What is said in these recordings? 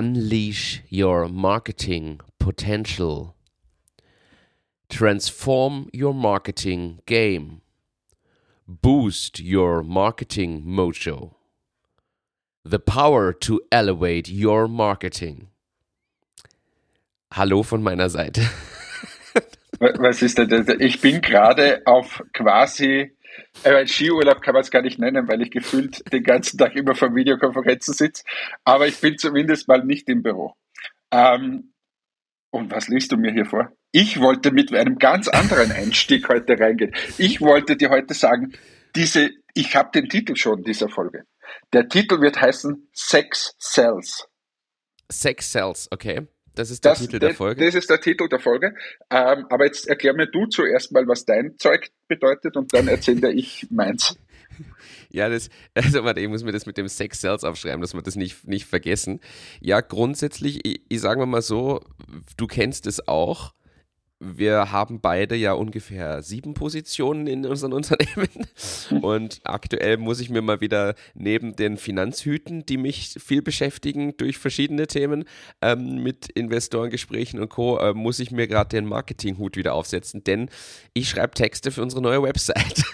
Unleash your marketing potential. Transform your marketing game. Boost your marketing mojo. The power to elevate your marketing. Hallo von meiner Seite. Was ist das? Ich bin gerade auf quasi äh, Skiurlaub kann man es gar nicht nennen, weil ich gefühlt den ganzen Tag immer vor Videokonferenzen sitze. Aber ich bin zumindest mal nicht im Büro. Ähm, und was liest du mir hier vor? Ich wollte mit einem ganz anderen Einstieg heute reingehen. Ich wollte dir heute sagen, diese, ich habe den Titel schon dieser Folge. Der Titel wird heißen Sex Cells. Sex Cells, okay. Das ist der das, Titel der Folge. Das ist der Titel der Folge. Ähm, aber jetzt erklär mir du zuerst mal, was dein Zeug bedeutet und dann erzähle ich meins. Ja, das, also warte, ich muss mir das mit dem Sex Cells aufschreiben, dass wir das nicht, nicht vergessen. Ja, grundsätzlich, ich, ich sage mal so, du kennst es auch wir haben beide ja ungefähr sieben Positionen in unseren Unternehmen. Und aktuell muss ich mir mal wieder neben den Finanzhüten, die mich viel beschäftigen durch verschiedene Themen, ähm, mit Investorengesprächen und Co., äh, muss ich mir gerade den Marketinghut wieder aufsetzen, denn ich schreibe Texte für unsere neue Website.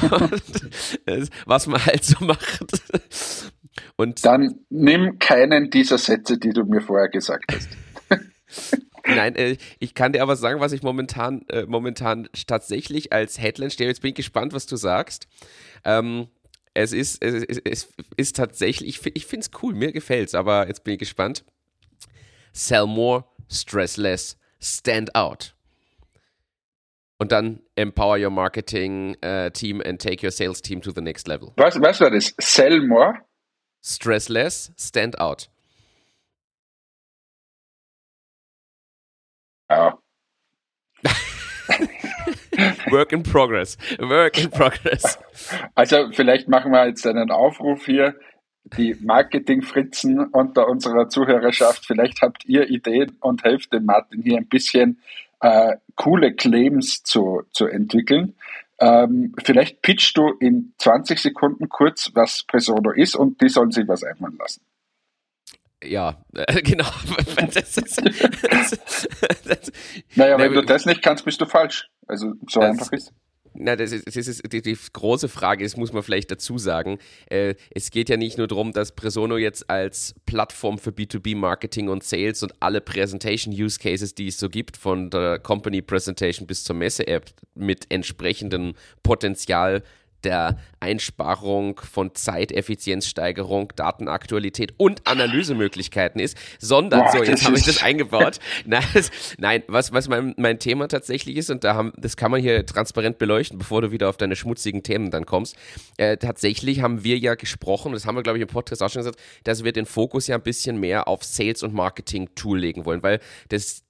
und, was man halt so macht. Und Dann nimm keinen dieser Sätze, die du mir vorher gesagt hast. Nein, äh, ich kann dir aber sagen, was ich momentan, äh, momentan tatsächlich als Headline stehe. Jetzt bin ich gespannt, was du sagst. Ähm, es ist, es, es, es ist tatsächlich, ich, ich finde es cool, mir gefällt es, aber jetzt bin ich gespannt. Sell more, stress less, stand out. Und dann empower your marketing uh, team and take your sales team to the next level. Was, was war das? Sell more? Stress less, stand out. Ja. Work in progress. Work in progress. Also vielleicht machen wir jetzt einen Aufruf hier. Die Marketing-Fritzen unter unserer Zuhörerschaft, vielleicht habt ihr Ideen und helft dem Martin hier ein bisschen äh, coole Claims zu, zu entwickeln. Ähm, vielleicht pitchst du in 20 Sekunden kurz, was Presodo ist und die sollen sich was einfallen lassen ja, äh, genau. das ist, das, das, naja, wenn du das nicht kannst, bist du falsch. Also so einfach ist. Na, das ist, das ist die, die, große Frage, das muss man vielleicht dazu sagen. Äh, es geht ja nicht nur darum, dass Presono jetzt als Plattform für B2B-Marketing und Sales und alle Presentation-Use-Cases, die es so gibt, von der Company Presentation bis zur Messe-App mit entsprechendem Potenzial der Einsparung von Zeiteffizienzsteigerung, Datenaktualität und Analysemöglichkeiten ist, sondern, Boah, so, jetzt habe ich das eingebaut. Nein, das, nein, was, was mein, mein Thema tatsächlich ist, und da haben, das kann man hier transparent beleuchten, bevor du wieder auf deine schmutzigen Themen dann kommst. Äh, tatsächlich haben wir ja gesprochen, das haben wir, glaube ich, im Podcast auch schon gesagt, dass wir den Fokus ja ein bisschen mehr auf Sales und Marketing-Tool legen wollen, weil das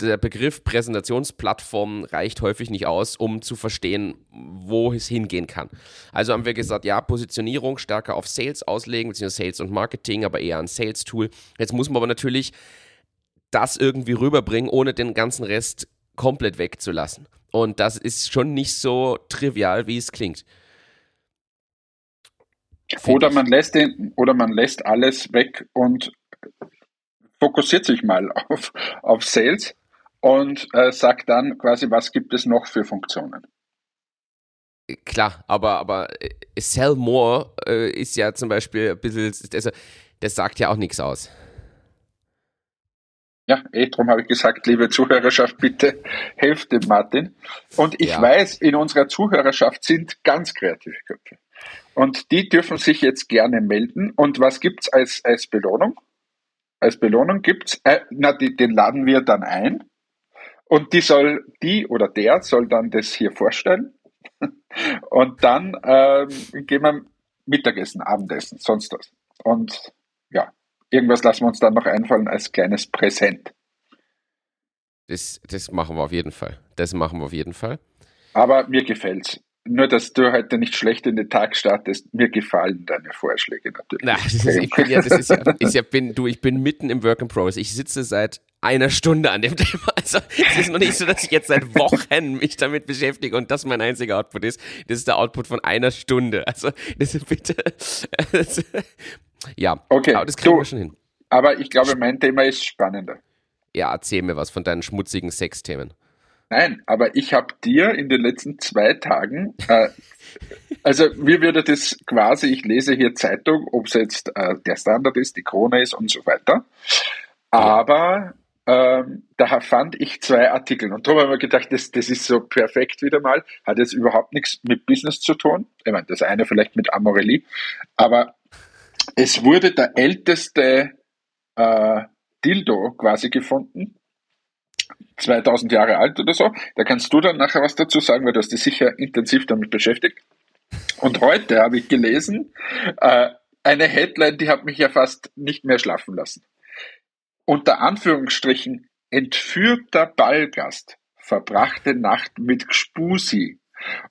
der Begriff Präsentationsplattform reicht häufig nicht aus, um zu verstehen, wo es hingehen kann. Also haben wir gesagt, ja, Positionierung stärker auf Sales auslegen, beziehungsweise Sales und Marketing, aber eher ein Sales-Tool. Jetzt muss man aber natürlich das irgendwie rüberbringen, ohne den ganzen Rest komplett wegzulassen. Und das ist schon nicht so trivial, wie es klingt. Oder man, lässt den, oder man lässt alles weg und fokussiert sich mal auf, auf Sales und äh, sagt dann quasi, was gibt es noch für Funktionen. Klar, aber, aber äh, Sell More äh, ist ja zum Beispiel ein bisschen, also, das sagt ja auch nichts aus. Ja, eh, darum habe ich gesagt, liebe Zuhörerschaft, bitte helft dem Martin. Und ich ja. weiß, in unserer Zuhörerschaft sind ganz kreative Köpfe. Und die dürfen sich jetzt gerne melden. Und was gibt es als, als Belohnung? Als Belohnung gibt's, äh, na, die, den laden wir dann ein und die soll, die oder der soll dann das hier vorstellen. Und dann ähm, gehen wir Mittagessen, Abendessen, sonst was. Und ja, irgendwas lassen wir uns dann noch einfallen als kleines Präsent. Das, das machen wir auf jeden Fall. Das machen wir auf jeden Fall. Aber mir gefällt's nur, dass du heute nicht schlecht in den Tag startest, mir gefallen deine Vorschläge natürlich. Na, das ist, ich bin ja, das ist ja, ja bin, du, ich bin mitten im Work in Progress. Ich sitze seit einer Stunde an dem Thema. Also es ist noch nicht so, dass ich jetzt seit Wochen mich damit beschäftige und das mein einziger Output ist. Das ist der Output von einer Stunde. Also das ist bitte. Das, ja, okay. aber das kriegen du, wir schon hin. aber ich glaube, mein Thema ist spannender. Ja, erzähl mir was von deinen schmutzigen Sexthemen. Nein, aber ich habe dir in den letzten zwei Tagen, äh, also mir würde das quasi, ich lese hier Zeitung, ob es jetzt äh, der Standard ist, die Krone ist und so weiter. Aber ähm, da fand ich zwei Artikel und da habe ich mir gedacht, das, das ist so perfekt wieder mal, hat jetzt überhaupt nichts mit Business zu tun. Ich meine, das eine vielleicht mit Amorelie, aber es wurde der älteste äh, Dildo quasi gefunden 2000 Jahre alt oder so. Da kannst du dann nachher was dazu sagen, weil du hast dich sicher intensiv damit beschäftigt. Und heute habe ich gelesen, äh, eine Headline, die hat mich ja fast nicht mehr schlafen lassen. Unter Anführungsstrichen, entführter Ballgast verbrachte Nacht mit Gspusi.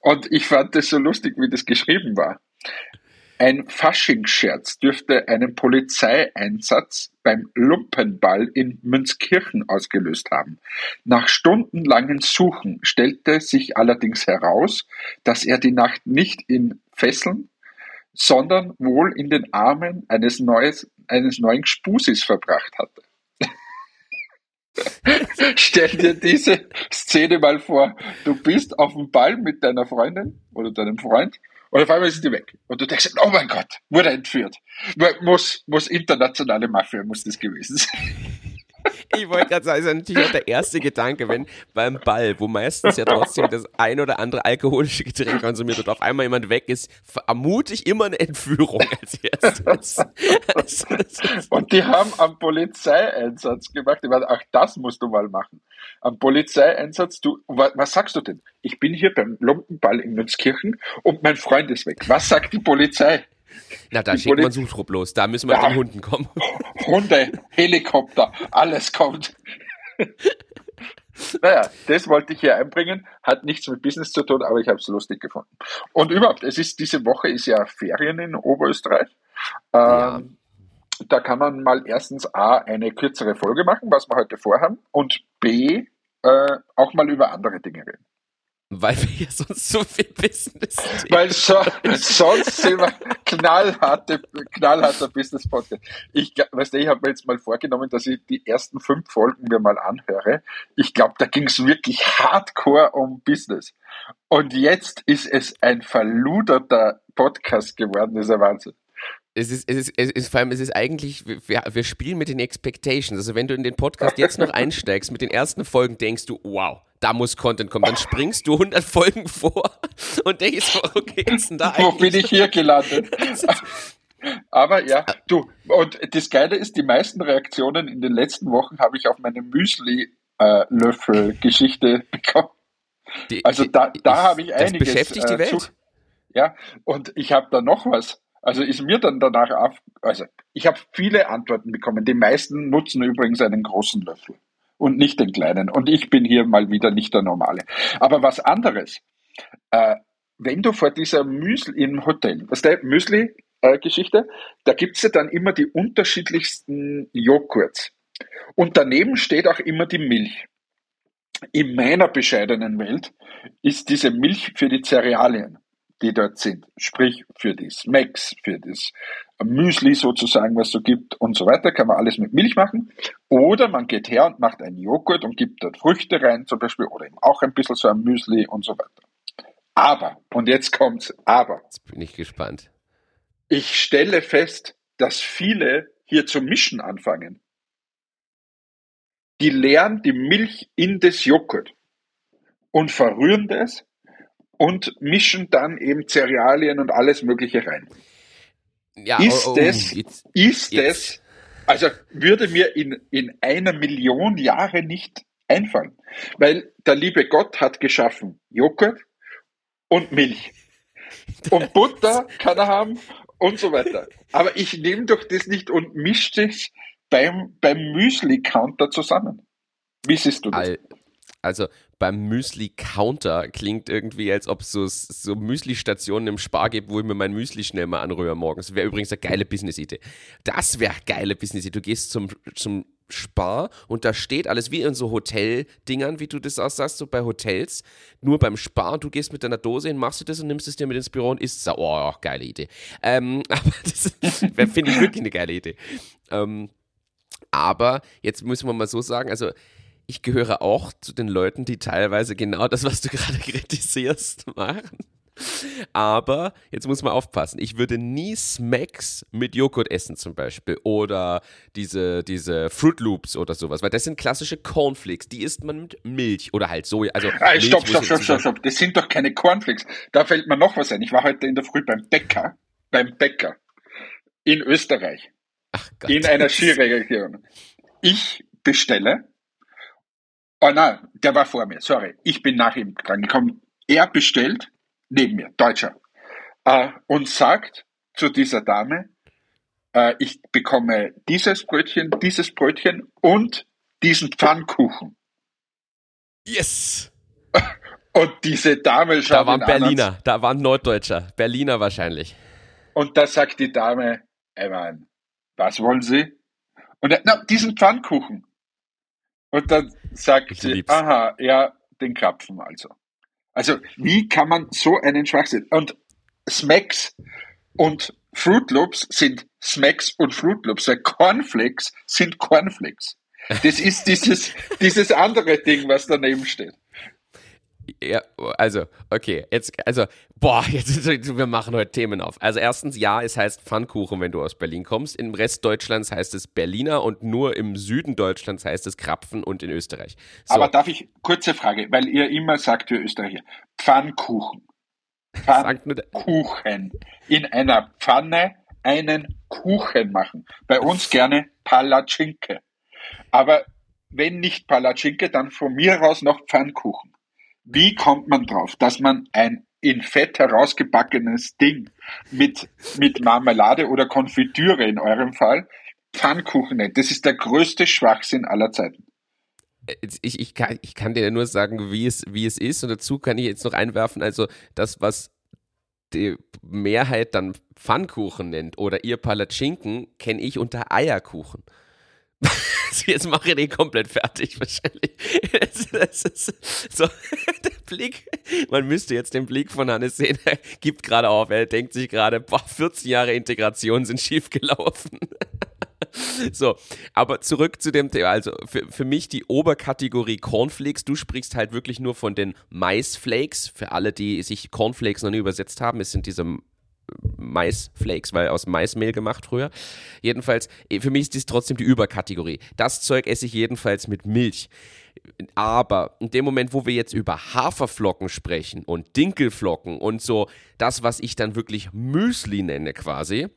Und ich fand das so lustig, wie das geschrieben war. Ein Faschingsscherz dürfte einen Polizeieinsatz beim Lumpenball in Münzkirchen ausgelöst haben. Nach stundenlangen Suchen stellte sich allerdings heraus, dass er die Nacht nicht in Fesseln, sondern wohl in den Armen eines, neues, eines neuen Spusis verbracht hatte. Stell dir diese Szene mal vor. Du bist auf dem Ball mit deiner Freundin oder deinem Freund und auf einmal ist die weg. Und du denkst, oh mein Gott, wurde entführt. Muss, muss internationale Mafia, muss das gewesen sein. Ich wollte gerade sagen, das ist natürlich auch der erste Gedanke, wenn beim Ball, wo meistens ja trotzdem das ein oder andere alkoholische Getränk konsumiert wird, auf einmal jemand weg ist, vermute ich immer eine Entführung als erstes. Und die haben am Polizeieinsatz gemacht. Ich meine, ach, das musst du mal machen. Am Polizeieinsatz, du, was, was sagst du denn? Ich bin hier beim Lumpenball in Münzkirchen und mein Freund ist weg. Was sagt die Polizei? Na, da schickt man Suchtrupp los. Da müssen wir ja. mit den Hunden kommen. Hunde, Helikopter, alles kommt. Naja, das wollte ich hier einbringen. Hat nichts mit Business zu tun, aber ich habe es lustig gefunden. Und überhaupt, es ist diese Woche ist ja Ferien in Oberösterreich. Ähm, ja. Da kann man mal erstens A, eine kürzere Folge machen, was wir heute vorhaben, und B, äh, auch mal über andere Dinge reden. Weil wir ja sonst so viel Business Weil so, sonst sind wir knallharte, knallharter Business Podcast. Ich, weißt du, ich habe mir jetzt mal vorgenommen, dass ich die ersten fünf Folgen mir mal anhöre. Ich glaube, da ging es wirklich hardcore um Business. Und jetzt ist es ein verluderter Podcast geworden, das ist ein Wahnsinn es ist, es ist, es ist, vor allem, es ist eigentlich, wir, wir spielen mit den Expectations. Also wenn du in den Podcast jetzt noch einsteigst, mit den ersten Folgen denkst du, wow, da muss Content kommen. Dann springst du 100 Folgen vor und denkst, okay, ist denn da eigentlich? Wo bin ich hier gelandet? Aber ja, du, und das Geile ist, die meisten Reaktionen in den letzten Wochen habe ich auf meine Müsli-Löffel-Geschichte bekommen. Also da, da habe ich einiges. Das beschäftigt die äh, Welt. Zu, ja, und ich habe da noch was. Also ist mir dann danach auf, also ich habe viele Antworten bekommen. Die meisten nutzen übrigens einen großen Löffel und nicht den kleinen. Und ich bin hier mal wieder nicht der Normale. Aber was anderes, äh, wenn du vor dieser Müsli im Hotel, was der Müsli-Geschichte, äh, da gibt's ja dann immer die unterschiedlichsten Joghurts. Und daneben steht auch immer die Milch. In meiner bescheidenen Welt ist diese Milch für die Cerealien die dort sind. Sprich für die Smacks, für das Müsli sozusagen, was es so gibt und so weiter, kann man alles mit Milch machen. Oder man geht her und macht einen Joghurt und gibt dort Früchte rein zum Beispiel oder eben auch ein bisschen so ein Müsli und so weiter. Aber, und jetzt kommt's, aber. Jetzt bin ich gespannt. Ich stelle fest, dass viele hier zum Mischen anfangen. Die leeren die Milch in das Joghurt und verrühren das und mischen dann eben Cerealien und alles Mögliche rein. Ja, ist oh, oh, das, jetzt, ist jetzt. das, also würde mir in, in einer Million Jahre nicht einfallen. Weil der liebe Gott hat geschaffen Joghurt und Milch. Und Butter kann er haben und so weiter. Aber ich nehme doch das nicht und mische das beim, beim Müsli-Counter zusammen. Wie siehst du das? Also beim Müsli-Counter klingt irgendwie, als ob es so, so Müsli-Stationen im Spar gibt, wo ich mir mein Müsli schnell mal anrühre morgens. Wäre übrigens eine geile Business-Idee. Das wäre geile Business-Idee. Du gehst zum, zum Spar und da steht alles wie in so Hotel-Dingern, wie du das auch sagst, so bei Hotels. Nur beim Spar, du gehst mit deiner Dose hin, machst du das und nimmst es dir mit ins Büro und isst es. Oh, geile Idee. Ähm, aber das finde ich wirklich eine geile Idee. Ähm, Aber jetzt müssen wir mal so sagen, also ich gehöre auch zu den Leuten, die teilweise genau das, was du gerade kritisierst, machen. Aber jetzt muss man aufpassen. Ich würde nie Smacks mit Joghurt essen zum Beispiel oder diese, diese Fruit Loops oder sowas, weil das sind klassische Cornflakes. Die isst man mit Milch oder halt Soja. Also ah, stopp, stopp, stopp, stopp, stopp. Das sind doch keine Cornflakes. Da fällt mir noch was ein. Ich war heute in der Früh beim Bäcker, beim Bäcker in Österreich. Ach Gott. In einer Skiregion. Ich bestelle. Oh nein, der war vor mir, sorry. Ich bin nach ihm dran gekommen. Er bestellt neben mir, Deutscher, äh, und sagt zu dieser Dame, äh, ich bekomme dieses Brötchen, dieses Brötchen und diesen Pfannkuchen. Yes! Und diese Dame schaut Da waren Berliner, anderen, da waren Norddeutscher, Berliner wahrscheinlich. Und da sagt die Dame, ey Mann, was wollen Sie? Und er, na, diesen Pfannkuchen. Und dann sagt sie, lieb's. aha, ja, den Krapfen also. Also wie kann man so einen Schwachsinn? Und Smacks und Fruit Loops sind Smacks und Fruit Loops. Weil Cornflakes sind Cornflakes. Das ist dieses, dieses andere Ding, was daneben steht. Ja, also, okay, jetzt, also, boah, jetzt, wir machen heute Themen auf. Also, erstens, ja, es heißt Pfannkuchen, wenn du aus Berlin kommst. Im Rest Deutschlands heißt es Berliner und nur im Süden Deutschlands heißt es Krapfen und in Österreich. So. Aber darf ich, kurze Frage, weil ihr immer sagt, ihr Österreicher, Pfannkuchen. Pfannkuchen. In einer Pfanne einen Kuchen machen. Bei uns gerne Palatschinke. Aber wenn nicht Palatschinke, dann von mir aus noch Pfannkuchen. Wie kommt man drauf, dass man ein in Fett herausgebackenes Ding mit, mit Marmelade oder Konfitüre in eurem Fall Pfannkuchen nennt? Das ist der größte Schwachsinn aller Zeiten. Ich, ich, kann, ich kann dir nur sagen, wie es, wie es ist. Und dazu kann ich jetzt noch einwerfen, also das, was die Mehrheit dann Pfannkuchen nennt oder ihr Palatschinken, kenne ich unter Eierkuchen. Jetzt mache ich den komplett fertig, wahrscheinlich. Das, das so, der Blick, man müsste jetzt den Blick von Hannes sehen, er gibt gerade auf, er denkt sich gerade, boah, 14 Jahre Integration sind schiefgelaufen. So, aber zurück zu dem Thema. Also für, für mich die Oberkategorie Cornflakes. Du sprichst halt wirklich nur von den Maisflakes. Für alle, die sich Cornflakes noch nie übersetzt haben, es sind diese Maisflakes, weil aus Maismehl gemacht früher. Jedenfalls, eh, für mich ist dies trotzdem die Überkategorie. Das Zeug esse ich jedenfalls mit Milch. Aber in dem Moment, wo wir jetzt über Haferflocken sprechen und Dinkelflocken und so das, was ich dann wirklich Müsli nenne quasi,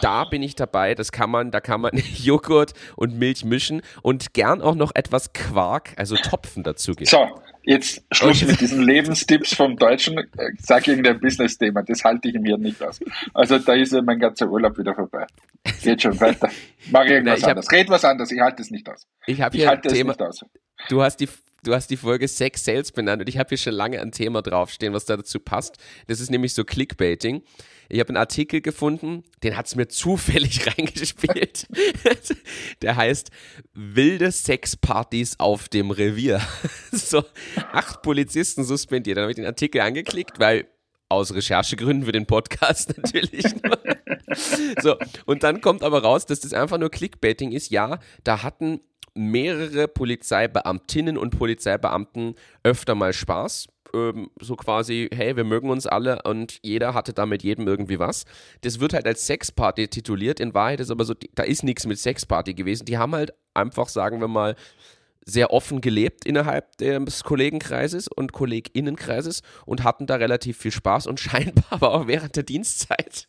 da bin ich dabei. Das kann man, da kann man Joghurt und Milch mischen und gern auch noch etwas Quark, also Topfen dazu geben. So, Jetzt Schluss mit diesen Lebenstipps vom Deutschen. Sag irgendein Business-Thema, das halte ich mir nicht aus. Also da ist ja mein ganzer Urlaub wieder vorbei. Geht schon weiter. Mach irgendwas Na, anderes. Hab, Red was anderes, ich halte es nicht aus. Ich hier ich halte ein Thema. Aus. Du hast die du hast die Folge Sex Sales benannt und ich habe hier schon lange ein Thema draufstehen, was da dazu passt. Das ist nämlich so Clickbaiting. Ich habe einen Artikel gefunden, den hat es mir zufällig reingespielt. Der heißt Wilde Sexpartys auf dem Revier. so, acht Polizisten suspendiert. Dann habe ich den Artikel angeklickt, weil aus Recherchegründen für den Podcast natürlich. so, und dann kommt aber raus, dass das einfach nur Clickbaiting ist. Ja, da hatten mehrere Polizeibeamtinnen und Polizeibeamten öfter mal Spaß ähm, so quasi, hey, wir mögen uns alle und jeder hatte da mit jedem irgendwie was. Das wird halt als Sexparty tituliert. In Wahrheit ist aber so, da ist nichts mit Sexparty gewesen. Die haben halt einfach, sagen wir mal, sehr offen gelebt innerhalb des Kollegenkreises und Kolleginnenkreises und hatten da relativ viel Spaß und scheinbar aber auch während der Dienstzeit.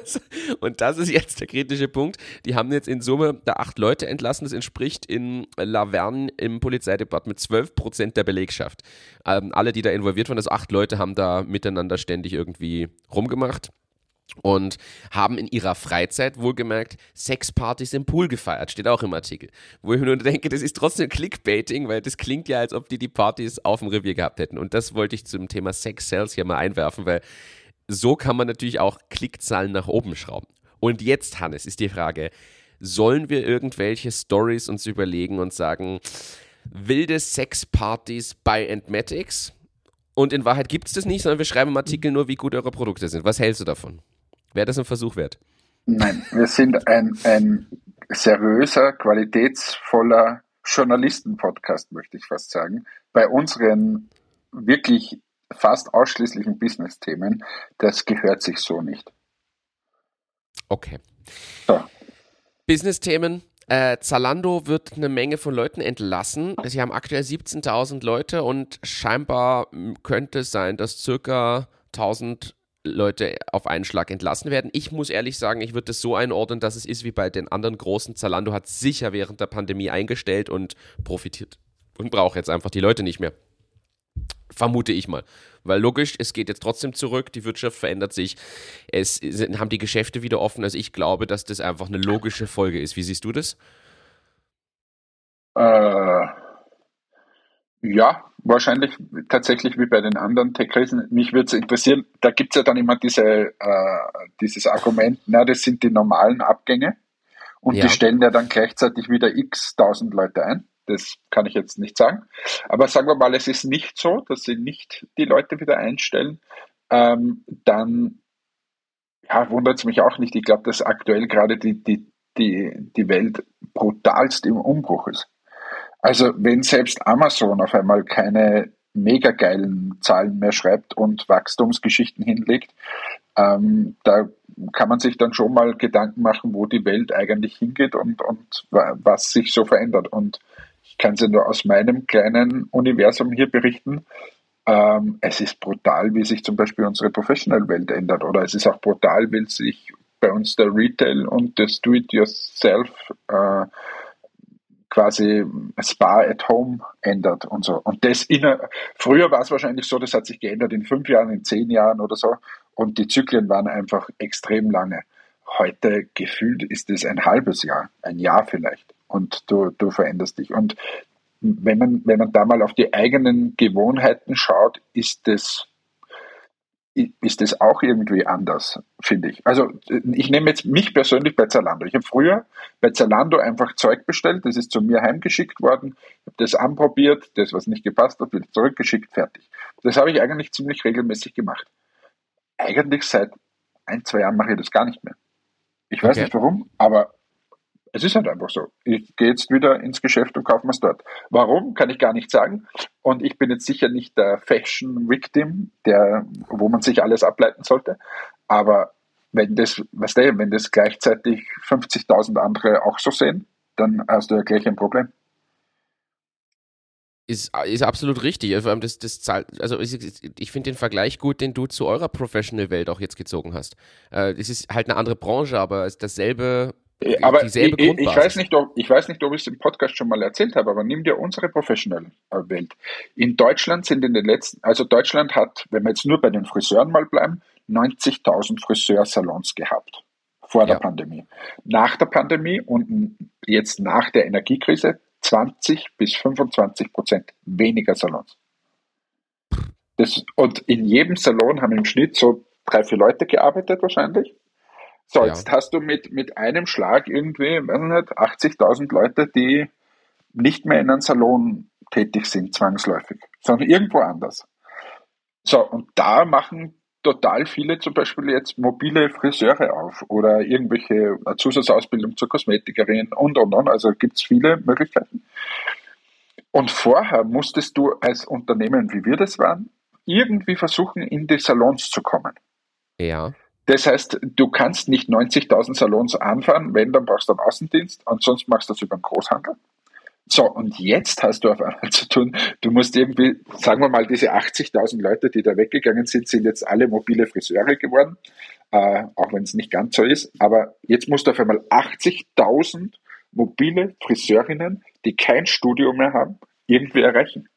und das ist jetzt der kritische Punkt. Die haben jetzt in Summe da acht Leute entlassen. Das entspricht in Laverne im Polizeidepartement 12 Prozent der Belegschaft. Ähm, alle, die da involviert waren, also acht Leute haben da miteinander ständig irgendwie rumgemacht und haben in ihrer Freizeit wohlgemerkt Sexpartys im Pool gefeiert, steht auch im Artikel. Wo ich mir nur denke, das ist trotzdem Clickbaiting, weil das klingt ja, als ob die die Partys auf dem Revier gehabt hätten. Und das wollte ich zum Thema Sex Sales hier mal einwerfen, weil so kann man natürlich auch Klickzahlen nach oben schrauben. Und jetzt, Hannes, ist die Frage, sollen wir irgendwelche Stories uns überlegen und sagen, wilde Sexpartys bei Entmatics? Und in Wahrheit gibt es das nicht, sondern wir schreiben im Artikel nur, wie gut eure Produkte sind. Was hältst du davon? Wäre das ein Versuch wert? Nein, wir sind ein, ein seriöser, qualitätsvoller Journalisten-Podcast, möchte ich fast sagen. Bei unseren wirklich fast ausschließlichen Business-Themen, das gehört sich so nicht. Okay. So. Business-Themen. Äh, Zalando wird eine Menge von Leuten entlassen. Sie haben aktuell 17.000 Leute und scheinbar könnte es sein, dass circa 1000 Leute auf einen Schlag entlassen werden. Ich muss ehrlich sagen, ich würde das so einordnen, dass es ist wie bei den anderen großen. Zalando hat sicher während der Pandemie eingestellt und profitiert und braucht jetzt einfach die Leute nicht mehr. Vermute ich mal. Weil logisch, es geht jetzt trotzdem zurück, die Wirtschaft verändert sich, es sind, haben die Geschäfte wieder offen. Also ich glaube, dass das einfach eine logische Folge ist. Wie siehst du das? Äh, ja, wahrscheinlich tatsächlich wie bei den anderen Tech-Krisen. Mich würde es interessieren, da gibt es ja dann immer diese, äh, dieses Argument, na, das sind die normalen Abgänge und ja. die stellen ja dann gleichzeitig wieder x tausend Leute ein. Das kann ich jetzt nicht sagen. Aber sagen wir mal, es ist nicht so, dass sie nicht die Leute wieder einstellen. Ähm, dann ja, wundert es mich auch nicht. Ich glaube, dass aktuell gerade die, die, die, die Welt brutalst im Umbruch ist. Also wenn selbst Amazon auf einmal keine mega geilen Zahlen mehr schreibt und Wachstumsgeschichten hinlegt, ähm, da kann man sich dann schon mal Gedanken machen, wo die Welt eigentlich hingeht und, und was sich so verändert. Und ich kann ja nur aus meinem kleinen Universum hier berichten. Ähm, es ist brutal, wie sich zum Beispiel unsere Professional-Welt ändert. Oder es ist auch brutal, wie sich bei uns der Retail und das Do-it-yourself äh, quasi Spa at Home ändert und so. Und das in, früher war es wahrscheinlich so, das hat sich geändert in fünf Jahren, in zehn Jahren oder so. Und die Zyklen waren einfach extrem lange. Heute gefühlt ist es ein halbes Jahr, ein Jahr vielleicht und du, du veränderst dich. Und wenn man, wenn man da mal auf die eigenen Gewohnheiten schaut, ist das, ist das auch irgendwie anders, finde ich. Also ich nehme jetzt mich persönlich bei Zalando. Ich habe früher bei Zalando einfach Zeug bestellt, das ist zu mir heimgeschickt worden, habe das anprobiert, das, was nicht gepasst hat, wird zurückgeschickt, fertig. Das habe ich eigentlich ziemlich regelmäßig gemacht. Eigentlich seit ein, zwei Jahren mache ich das gar nicht mehr. Ich weiß okay. nicht warum, aber es ist halt einfach so. Ich gehe jetzt wieder ins Geschäft und kaufe mir es dort. Warum, kann ich gar nicht sagen. Und ich bin jetzt sicher nicht der Fashion-Victim, wo man sich alles ableiten sollte. Aber wenn das, was der, wenn das gleichzeitig 50.000 andere auch so sehen, dann hast du ja gleich ein Problem. Ist, ist absolut richtig. Allem das, das zahlt, also ich, finde den Vergleich gut, den du zu eurer Professional-Welt auch jetzt gezogen hast. Äh, es ist halt eine andere Branche, aber es ist dasselbe äh, aber dieselbe ich, ich, weiß nicht, ob, ich weiß nicht, ob ich es im Podcast schon mal erzählt habe, aber nimm dir unsere Professional-Welt. In Deutschland sind in den letzten, also Deutschland hat, wenn wir jetzt nur bei den Friseuren mal bleiben, 90.000 Friseursalons gehabt vor ja. der Pandemie. Nach der Pandemie und jetzt nach der Energiekrise 20 bis 25 Prozent weniger Salons. Das, und in jedem Salon haben im Schnitt so drei, vier Leute gearbeitet wahrscheinlich. So, ja. jetzt hast du mit, mit einem Schlag irgendwie, weiß nicht, 80.000 Leute, die nicht mehr in einem Salon tätig sind, zwangsläufig, sondern irgendwo anders. So, und da machen total viele zum Beispiel jetzt mobile Friseure auf oder irgendwelche Zusatzausbildung zur Kosmetikerin und und und. Also gibt es viele Möglichkeiten. Und vorher musstest du als Unternehmen, wie wir das waren, irgendwie versuchen, in die Salons zu kommen. Ja. Das heißt, du kannst nicht 90.000 Salons anfahren, wenn, dann brauchst du einen Außendienst und sonst machst du das über den Großhandel. So, und jetzt hast du auf einmal zu tun, du musst irgendwie, sagen wir mal, diese 80.000 Leute, die da weggegangen sind, sind jetzt alle mobile Friseure geworden, äh, auch wenn es nicht ganz so ist, aber jetzt musst du auf einmal 80.000 mobile Friseurinnen, die kein Studio mehr haben, irgendwie erreichen.